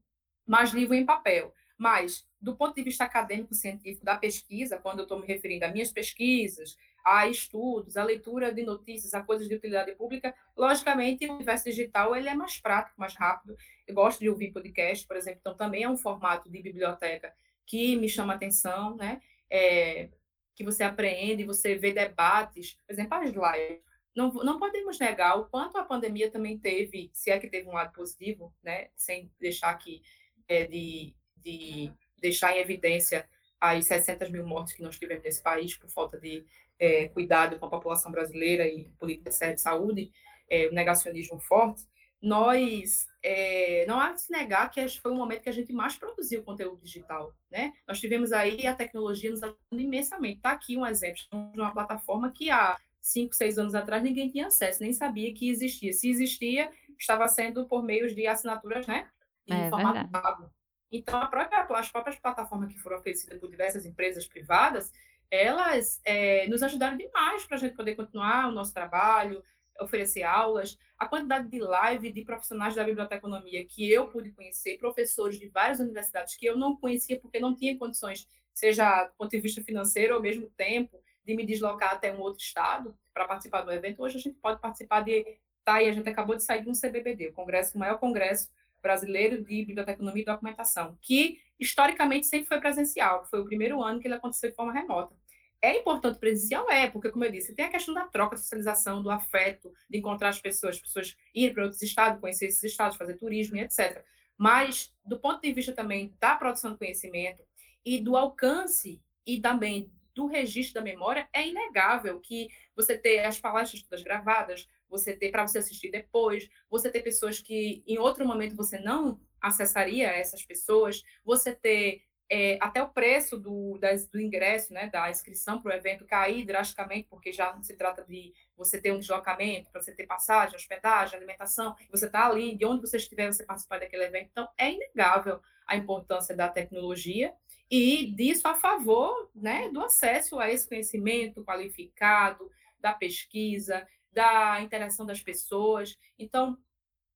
mais livro em papel. Mas, do ponto de vista acadêmico, científico, da pesquisa, quando eu estou me referindo a minhas pesquisas, a estudos, a leitura de notícias, a coisas de utilidade pública, logicamente o universo digital ele é mais prático, mais rápido. Eu gosto de ouvir podcast, por exemplo, então também é um formato de biblioteca que me chama atenção, né? É, que você aprende, você vê debates, por exemplo, as lives. Não, não podemos negar o quanto a pandemia também teve, se é que teve um lado positivo, né? Sem deixar aqui é, de, de deixar em evidência as 600 mil mortes que nós tivemos nesse país por falta de é, cuidado com a população brasileira e política de saúde, é, o negacionismo forte, nós é, não há de se negar que foi o momento que a gente mais produziu conteúdo digital, né? Nós tivemos aí a tecnologia nos ajudando imensamente. Está aqui um exemplo de uma plataforma que há cinco, seis anos atrás ninguém tinha acesso, nem sabia que existia. Se existia, estava sendo por meio de assinaturas, né? Em é, formato pago. Então, a própria, as próprias plataformas que foram oferecidas por diversas empresas privadas, elas é, nos ajudaram demais para a gente poder continuar o nosso trabalho, oferecer aulas, a quantidade de live de profissionais da biblioteconomia que eu pude conhecer, professores de várias universidades que eu não conhecia porque não tinha condições, seja do ponto de vista financeiro ou mesmo tempo, de me deslocar até um outro estado para participar do evento. Hoje a gente pode participar de. Tá, e a gente acabou de sair de um CBBD, o congresso, o maior congresso brasileiro de biblioteconomia e documentação, que historicamente sempre foi presencial, foi o primeiro ano que ele aconteceu de forma remota. É importante presencial? É, porque, como eu disse, tem a questão da troca, da socialização, do afeto, de encontrar as pessoas, as pessoas irem para outros estados, conhecer esses estados, fazer turismo e etc. Mas, do ponto de vista também da produção de conhecimento e do alcance e também do registro da memória, é inegável que você ter as palestras todas gravadas, você ter para você assistir depois, você ter pessoas que em outro momento você não acessaria essas pessoas, você ter é, até o preço do, das, do ingresso, né, da inscrição para o evento cair drasticamente, porque já se trata de você ter um deslocamento, para você ter passagem, hospedagem, alimentação, você está ali, de onde você estiver, você participar daquele evento. Então, é inegável a importância da tecnologia e disso a favor né, do acesso a esse conhecimento qualificado, da pesquisa, da interação das pessoas. Então,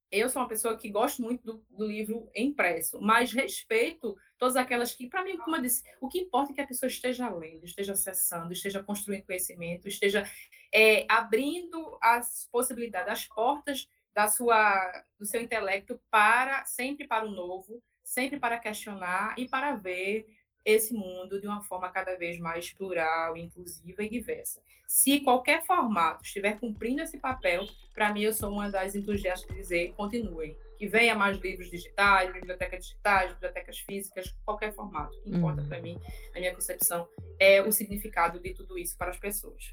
eu sou uma pessoa que gosto muito do, do livro impresso, mas respeito todas aquelas que, para mim, como eu disse, o que importa é que a pessoa esteja lendo, esteja acessando, esteja construindo conhecimento, esteja é, abrindo as possibilidades, as portas da sua, do seu intelecto para sempre para o novo, sempre para questionar e para ver esse mundo de uma forma cada vez mais plural, inclusiva e diversa. Se qualquer formato estiver cumprindo esse papel, para mim eu sou uma das entusiastas de dizer continuem, que venha mais livros digitais, bibliotecas digitais, bibliotecas físicas, qualquer formato. O que importa uhum. para mim, na minha concepção, é o significado de tudo isso para as pessoas.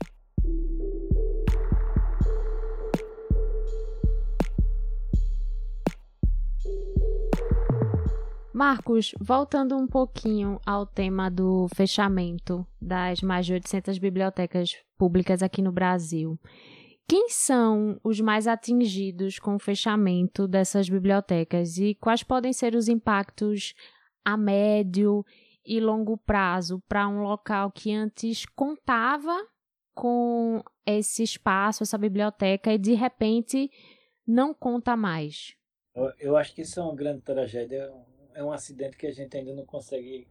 Marcos, voltando um pouquinho ao tema do fechamento das mais de 800 bibliotecas públicas aqui no Brasil. Quem são os mais atingidos com o fechamento dessas bibliotecas e quais podem ser os impactos a médio e longo prazo para um local que antes contava com esse espaço, essa biblioteca e de repente não conta mais? Eu acho que isso é uma grande tragédia, é um acidente que a gente ainda não consegue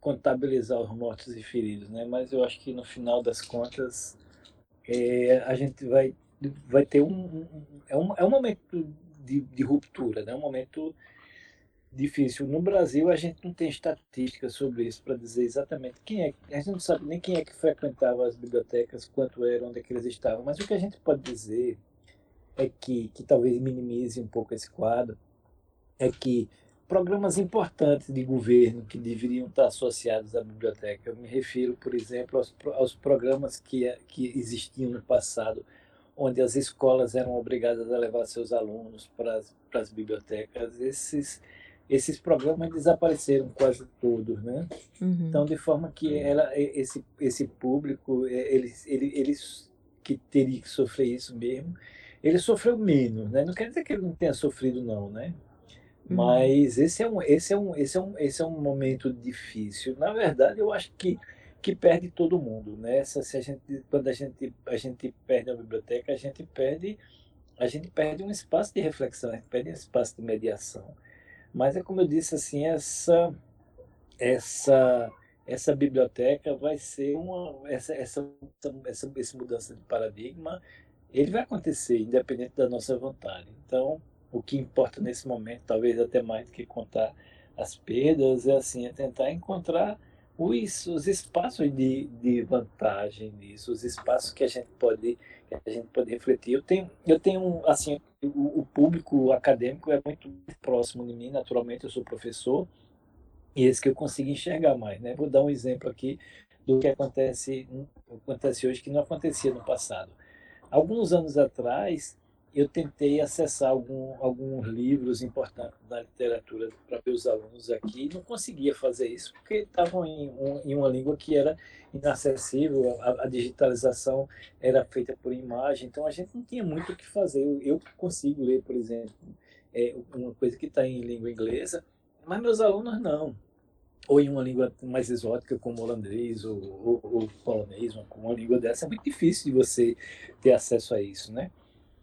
contabilizar os mortos e feridos, né? Mas eu acho que no final das contas é, a gente vai vai ter um, um, é um é um momento de, de ruptura, né? Um momento difícil. No Brasil a gente não tem estatísticas sobre isso para dizer exatamente quem é. A gente não sabe nem quem é que frequentava as bibliotecas, quanto eram, onde é que eles estavam. Mas o que a gente pode dizer é que que talvez minimize um pouco esse quadro é que programas importantes de governo que deveriam estar associados à biblioteca. Eu me refiro, por exemplo, aos, aos programas que, que existiam no passado, onde as escolas eram obrigadas a levar seus alunos para as, para as bibliotecas. Esses, esses programas desapareceram quase todos, né? Uhum. Então, de forma que ela, esse, esse público, eles, ele, eles que teria que sofrer isso mesmo, ele sofreu menos, né? Não quer dizer que ele não tenha sofrido, não, né? Uhum. Mas esse é um, esse é um, esse é um, esse é um momento difícil. Na verdade, eu acho que que perde todo mundo, né? Se, se a gente, quando a gente a gente perde a biblioteca, a gente perde a gente perde um espaço de reflexão, a gente perde um espaço de mediação. Mas é como eu disse assim, essa essa essa biblioteca vai ser uma essa essa essa, essa mudança de paradigma, ele vai acontecer independente da nossa vontade. Então, o que importa nesse momento, talvez até mais do que contar as perdas, é assim, é tentar encontrar os, os espaços de, de vantagem nisso, os espaços que a gente pode a gente pode refletir. Eu tenho, eu tenho assim, o, o público acadêmico é muito próximo de mim, naturalmente eu sou professor, e esse que eu consigo enxergar mais, né? Vou dar um exemplo aqui do que acontece, acontece hoje que não acontecia no passado. Alguns anos atrás, eu tentei acessar algum, alguns livros importantes da literatura para os alunos aqui não conseguia fazer isso porque estavam em, um, em uma língua que era inacessível, a, a, digitalização era feita por imagem, então a gente não tinha muito o que fazer. Eu, eu consigo ler, por exemplo, é, uma coisa que está em língua inglesa, mas meus alunos não. Ou em uma língua mais exótica, como holandês ou, ou, ou polonês, uma, uma língua dessa, é muito difícil de você ter acesso a isso, né?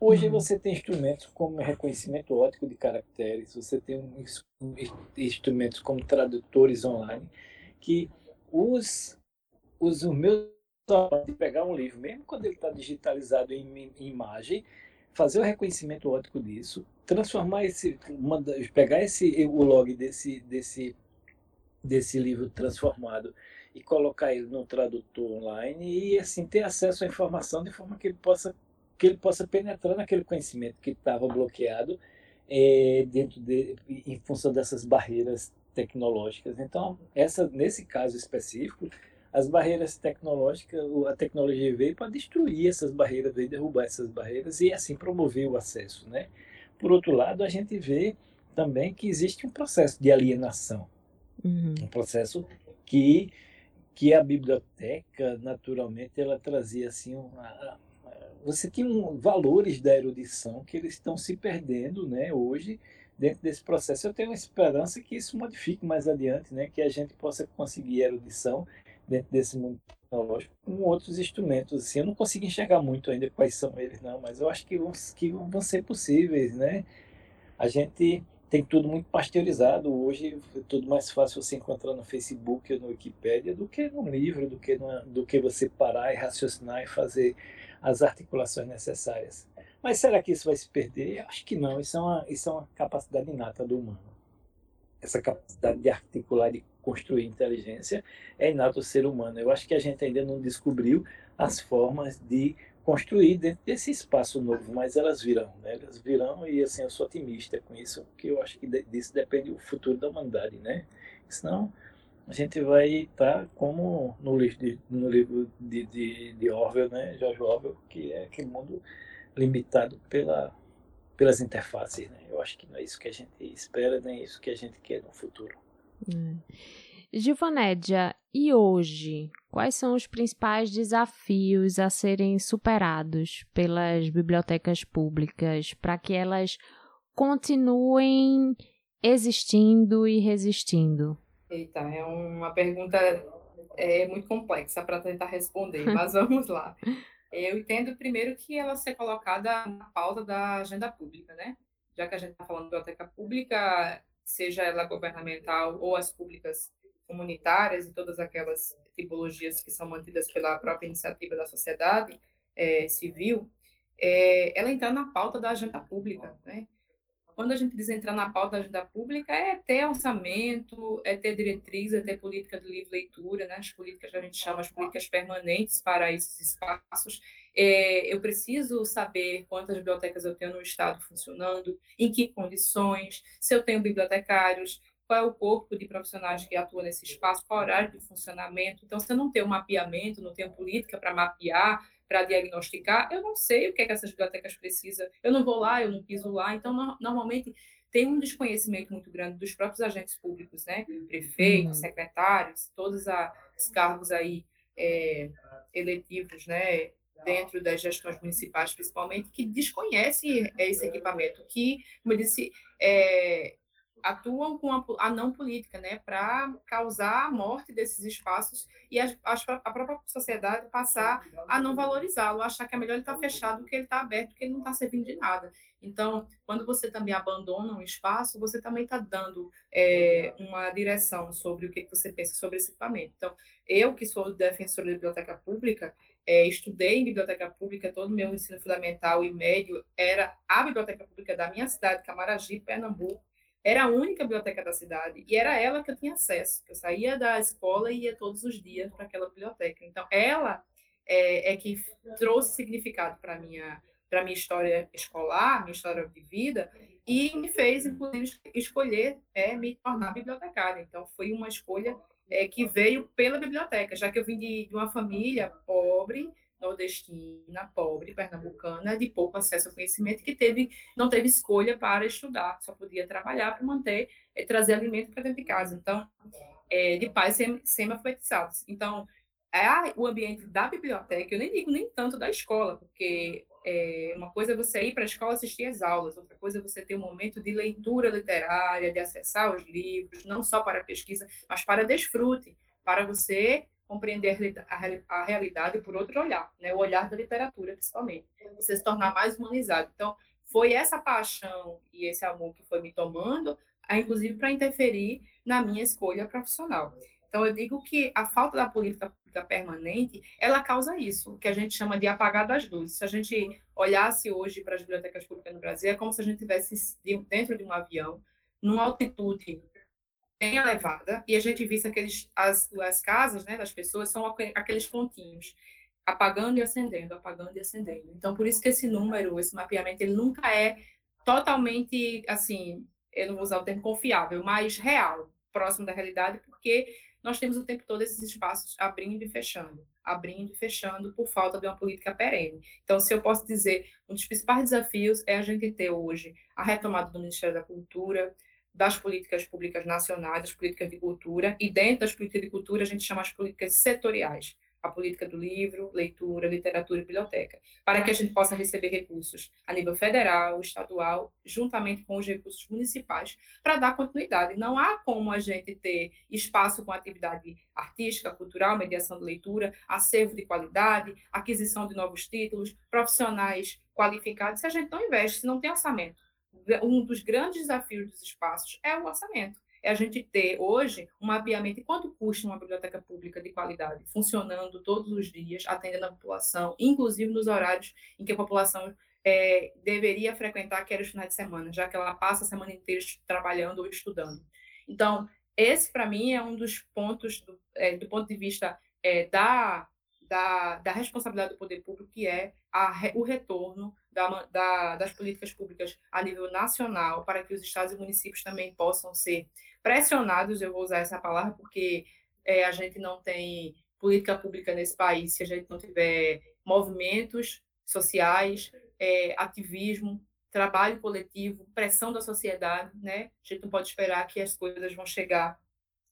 Hoje uhum. você tem instrumentos como reconhecimento óptico de caracteres, você tem um, instrumentos como tradutores online, que os, os, os meus pegar um livro, mesmo quando ele está digitalizado em, em, imagem, fazer o reconhecimento óptico disso, transformar esse, pegar esse o log desse, desse, desse livro transformado e colocar ele no tradutor online e assim ter acesso à informação de forma que ele possa que ele possa penetrar naquele conhecimento que estava bloqueado é, dentro de, em função dessas barreiras tecnológicas. Então, essa, nesse caso específico, as barreiras tecnológicas, a tecnologia veio para destruir essas barreiras, veio derrubar essas barreiras e assim promover o acesso, né? Por outro lado, a gente vê também que existe um processo de alienação, uhum. um processo que que a biblioteca naturalmente ela trazia assim uma, você tem um, valores da erudição que eles estão se perdendo, né, hoje dentro desse processo. Eu tenho uma esperança que isso modifique mais adiante, né, que a gente possa conseguir erudição dentro desse mundo tecnológico com outros instrumentos. Assim, eu não consigo enxergar muito ainda quais são eles, não, mas eu acho que vão, que vão ser possíveis, né? A gente tem tudo muito pasteurizado hoje, é tudo mais fácil você encontrar no Facebook ou no Wikipedia do que num livro, do que, numa, do que você parar e raciocinar e fazer as articulações necessárias. Mas será que isso vai se perder? Eu acho que não. Isso é uma, isso é uma capacidade inata do humano. Essa capacidade de articular e construir inteligência é inata do ser humano. Eu acho que a gente ainda não descobriu as formas de construir dentro desse espaço novo, mas elas virão, né? Elas virão e assim eu sou otimista com isso, porque eu acho que disso depende o futuro da humanidade, né? Senão a gente vai estar tá como no livro de, no livro de, de, de Orwell, né, George Orwell, que é aquele mundo limitado pela, pelas interfaces. Né? Eu acho que não é isso que a gente espera, nem isso que a gente quer no futuro. É. Givanédia, e hoje, quais são os principais desafios a serem superados pelas bibliotecas públicas para que elas continuem existindo e resistindo? Eita, é uma pergunta é, muito complexa para tentar responder, mas vamos lá. Eu entendo primeiro que ela ser colocada na pauta da agenda pública, né? Já que a gente está falando de biblioteca pública, seja ela governamental ou as públicas comunitárias e todas aquelas tipologias que são mantidas pela própria iniciativa da sociedade é, civil, é, ela entra na pauta da agenda pública, né? Quando a gente diz entrar na pauta da agenda pública, é ter orçamento, é ter diretriz, é ter política de livre leitura, né? as políticas que a gente chama as políticas permanentes para esses espaços. É, eu preciso saber quantas bibliotecas eu tenho no Estado funcionando, em que condições, se eu tenho bibliotecários, qual é o corpo de profissionais que atua nesse espaço, qual é o horário de funcionamento. Então, se eu não tenho mapeamento, não tenho política para mapear, para diagnosticar, eu não sei o que, é que essas bibliotecas precisam. Eu não vou lá, eu não piso lá. Então, no, normalmente, tem um desconhecimento muito grande dos próprios agentes públicos, né? Prefeitos, uhum. secretários, todos os cargos aí é, eletivos, né? Dentro das gestões municipais, principalmente, que desconhecem esse equipamento, que, como eu disse, é, atuam com a, a não política, né, para causar a morte desses espaços e a, a, própria sociedade passar a não valorizá-lo, achar que é melhor ele estar tá fechado do que ele está aberto, que ele não está servindo de nada. Então, quando você também abandona um espaço, você também está dando é, uma direção sobre o que você pensa sobre esse equipamento. Então, eu que sou defensora da biblioteca pública, é, estudei em biblioteca pública, todo o meu ensino fundamental e médio era a biblioteca pública da minha cidade, Camaragibe, Pernambuco, era a única biblioteca da cidade e era ela que eu tinha acesso. Eu saía da escola e ia todos os dias para aquela biblioteca. Então, ela é, é que trouxe significado para minha para minha história escolar, minha história de vida e me fez inclusive escolher é, me tornar bibliotecária. Então, foi uma escolha é, que veio pela biblioteca, já que eu vim de, de uma família pobre, nordestina, pobre, pernambucana, de pouco acesso ao conhecimento, que teve, não teve escolha para estudar, só podia trabalhar para manter, e trazer alimento para dentro de casa. Então, é, de pais semi-alfabetizados. Então, é o ambiente da biblioteca, eu nem digo nem tanto da escola, porque é, uma coisa é você ir para a escola assistir às aulas, outra coisa é você ter um momento de leitura literária, de acessar os livros, não só para pesquisa, mas para desfrute, para você compreender a, a realidade por outro olhar, né? o olhar da literatura, principalmente, você se tornar mais humanizado. Então, foi essa paixão e esse amor que foi me tomando, inclusive para interferir na minha escolha profissional. Então, eu digo que a falta da política pública permanente, ela causa isso, que a gente chama de apagar das luzes. Se a gente olhasse hoje para as bibliotecas públicas no Brasil, é como se a gente estivesse dentro de um avião, numa altitude bem elevada, e a gente visse aqueles, as, as casas né, das pessoas são aqueles pontinhos, apagando e acendendo, apagando e acendendo. Então, por isso que esse número, esse mapeamento, ele nunca é totalmente, assim, eu não vou usar o termo confiável, mas real, próximo da realidade, porque nós temos o tempo todo esses espaços abrindo e fechando, abrindo e fechando por falta de uma política perene. Então, se eu posso dizer, um dos principais desafios é a gente ter hoje a retomada do Ministério da Cultura, das políticas públicas nacionais, das políticas de cultura, e dentro das políticas de cultura a gente chama as políticas setoriais, a política do livro, leitura, literatura e biblioteca, para que a gente possa receber recursos a nível federal, estadual, juntamente com os recursos municipais, para dar continuidade. Não há como a gente ter espaço com atividade artística, cultural, mediação de leitura, acervo de qualidade, aquisição de novos títulos, profissionais qualificados, se a gente não investe, se não tem orçamento. Um dos grandes desafios dos espaços é o orçamento é a gente ter hoje um mapeamento de quanto custa uma biblioteca pública de qualidade, funcionando todos os dias, atendendo a população, inclusive nos horários em que a população é, deveria frequentar, que era os finais de semana, já que ela passa a semana inteira trabalhando ou estudando. Então, esse, para mim, é um dos pontos, do, é, do ponto de vista é, da, da, da, responsabilidade do poder público, que é a, o retorno da, da, das políticas públicas a nível nacional, para que os estados e municípios também possam ser pressionados, eu vou usar essa palavra, porque é, a gente não tem política pública nesse país se a gente não tiver movimentos sociais, é, ativismo, trabalho coletivo, pressão da sociedade, né? A gente não pode esperar que as coisas vão chegar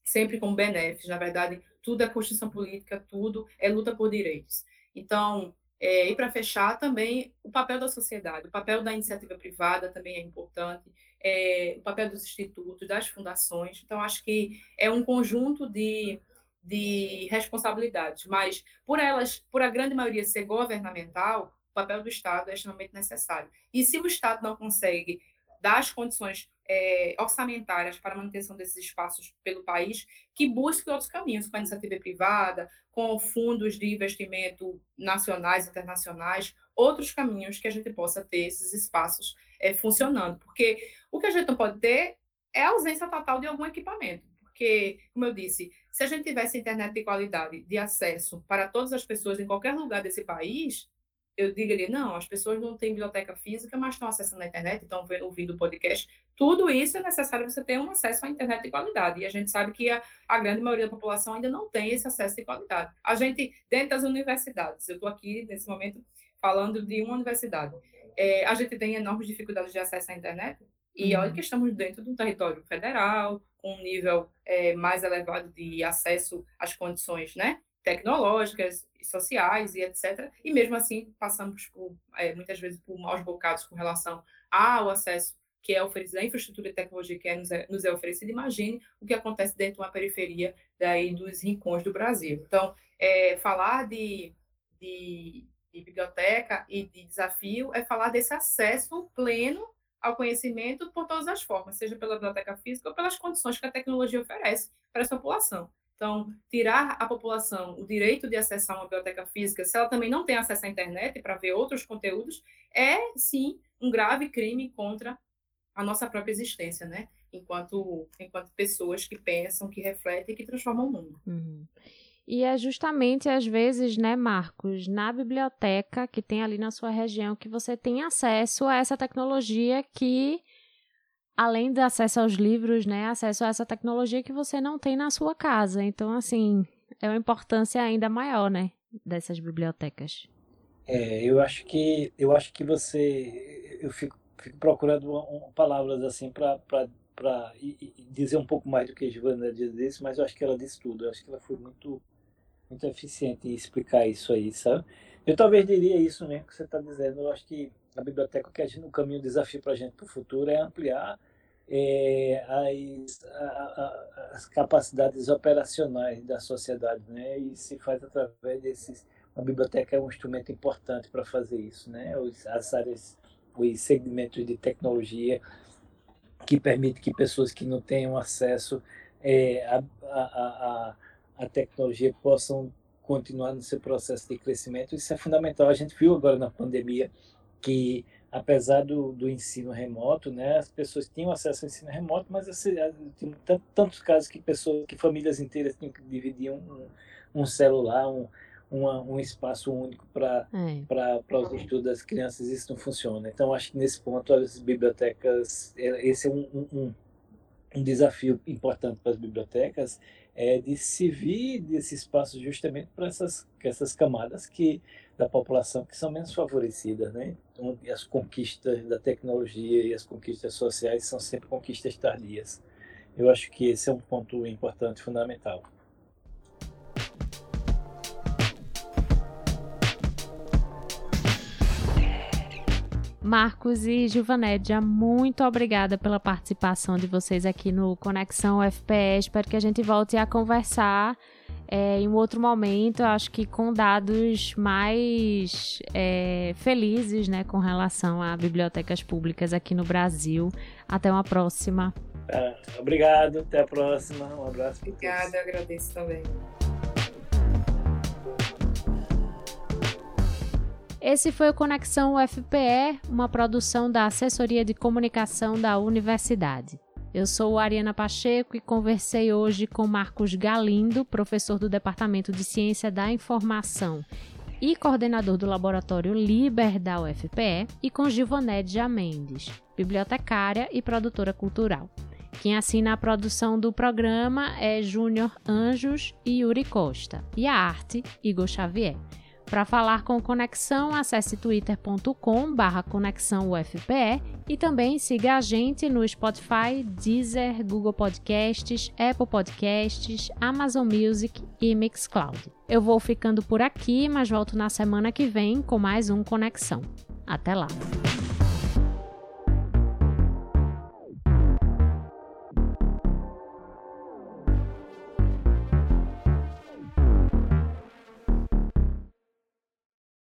sempre com benefícios. Na verdade, tudo é construção política, tudo é luta por direitos. Então, é, e para fechar, também o papel da sociedade, o papel da iniciativa privada também é importante é, o papel dos institutos, das fundações. Então, acho que é um conjunto de, de responsabilidades, mas por elas, por a grande maioria ser governamental, o papel do Estado é extremamente necessário. E se o Estado não consegue dar as condições é, orçamentárias para manutenção desses espaços pelo país, que busque outros caminhos, com a iniciativa privada, com fundos de investimento nacionais, internacionais, outros caminhos que a gente possa ter esses espaços é, funcionando. Porque o que a gente não pode ter é a ausência total de algum equipamento. Porque, como eu disse, se a gente tivesse internet de qualidade, de acesso para todas as pessoas em qualquer lugar desse país, eu diria, não, as pessoas não têm biblioteca física, mas estão acessando a internet, estão ouvindo o podcast. Tudo isso é necessário você ter um acesso à internet de qualidade. E a gente sabe que a, a grande maioria da população ainda não tem esse acesso de qualidade. A gente, dentro das universidades, eu estou aqui nesse momento falando de uma universidade, é, a gente tem enormes dificuldades de acesso à internet. E uhum. olha que estamos dentro de um território federal, com um nível é, mais elevado de acesso às condições né, tecnológicas, sociais e etc. E mesmo assim, passamos por, é, muitas vezes por maus bocados com relação ao acesso que é oferecido, a infraestrutura e tecnologia que é, nos, é, nos é oferecida. Imagine o que acontece dentro de uma periferia daí dos rincões do Brasil. Então, é, falar de, de, de biblioteca e de desafio é falar desse acesso pleno ao conhecimento por todas as formas, seja pela biblioteca física ou pelas condições que a tecnologia oferece para essa população. Então, tirar a população o direito de acessar uma biblioteca física, se ela também não tem acesso à internet para ver outros conteúdos, é sim um grave crime contra a nossa própria existência, né? Enquanto, enquanto pessoas que pensam, que refletem e que transformam o mundo. Uhum. E é justamente, às vezes, né, Marcos, na biblioteca que tem ali na sua região, que você tem acesso a essa tecnologia que, além do acesso aos livros, né, acesso a essa tecnologia que você não tem na sua casa. Então, assim, é uma importância ainda maior, né, dessas bibliotecas. É, eu acho que eu acho que você eu fico, fico procurando palavras assim para dizer um pouco mais do que a Giovana disse, mas eu acho que ela disse tudo. Eu acho que ela foi muito muito eficiente em explicar isso aí, sabe? Eu talvez diria isso mesmo que você está dizendo. Eu acho que a biblioteca, que a gente, no caminho, o desafio para a gente para o futuro é ampliar é, as, a, a, as capacidades operacionais da sociedade, né? E se faz através desses. A biblioteca é um instrumento importante para fazer isso, né? Os, as áreas, os segmentos de tecnologia que permite que pessoas que não tenham acesso é, a, a, a, a tecnologia possam continuar no seu processo de crescimento. Isso é fundamental. A gente viu agora na pandemia que apesar do, do ensino remoto, né, as pessoas tinham acesso ao ensino remoto, mas assim, tinha tantos casos que pessoas, que famílias inteiras tinham que dividir um, um celular, um, uma, um espaço único para é. para os estudos das crianças, isso não funciona. Então, acho que nesse ponto as bibliotecas, é, esse é um, um, um desafio importante para as bibliotecas, é de servir desse espaço justamente para essas, essas camadas que da população que são menos favorecidas, né? Então, as conquistas da tecnologia e as conquistas sociais são sempre conquistas tardias. Eu acho que esse é um ponto importante, fundamental. Marcos e Gilvanédia, muito obrigada pela participação de vocês aqui no Conexão UFPE. Espero que a gente volte a conversar é, em um outro momento, acho que com dados mais é, felizes né, com relação a bibliotecas públicas aqui no Brasil. Até uma próxima. É, obrigado, até a próxima. Um abraço. Obrigada, eu agradeço também. Esse foi o Conexão UFPE, uma produção da Assessoria de Comunicação da Universidade. Eu sou Ariana Pacheco e conversei hoje com Marcos Galindo, professor do Departamento de Ciência da Informação e coordenador do Laboratório Liber da UFPE, e com Gilvanédia Mendes, bibliotecária e produtora cultural. Quem assina a produção do programa é Júnior Anjos e Yuri Costa, e a arte, Igor Xavier. Para falar com Conexão, acesse twitter.com barra e também siga a gente no Spotify, Deezer, Google Podcasts, Apple Podcasts, Amazon Music e Mixcloud. Eu vou ficando por aqui, mas volto na semana que vem com mais um Conexão. Até lá!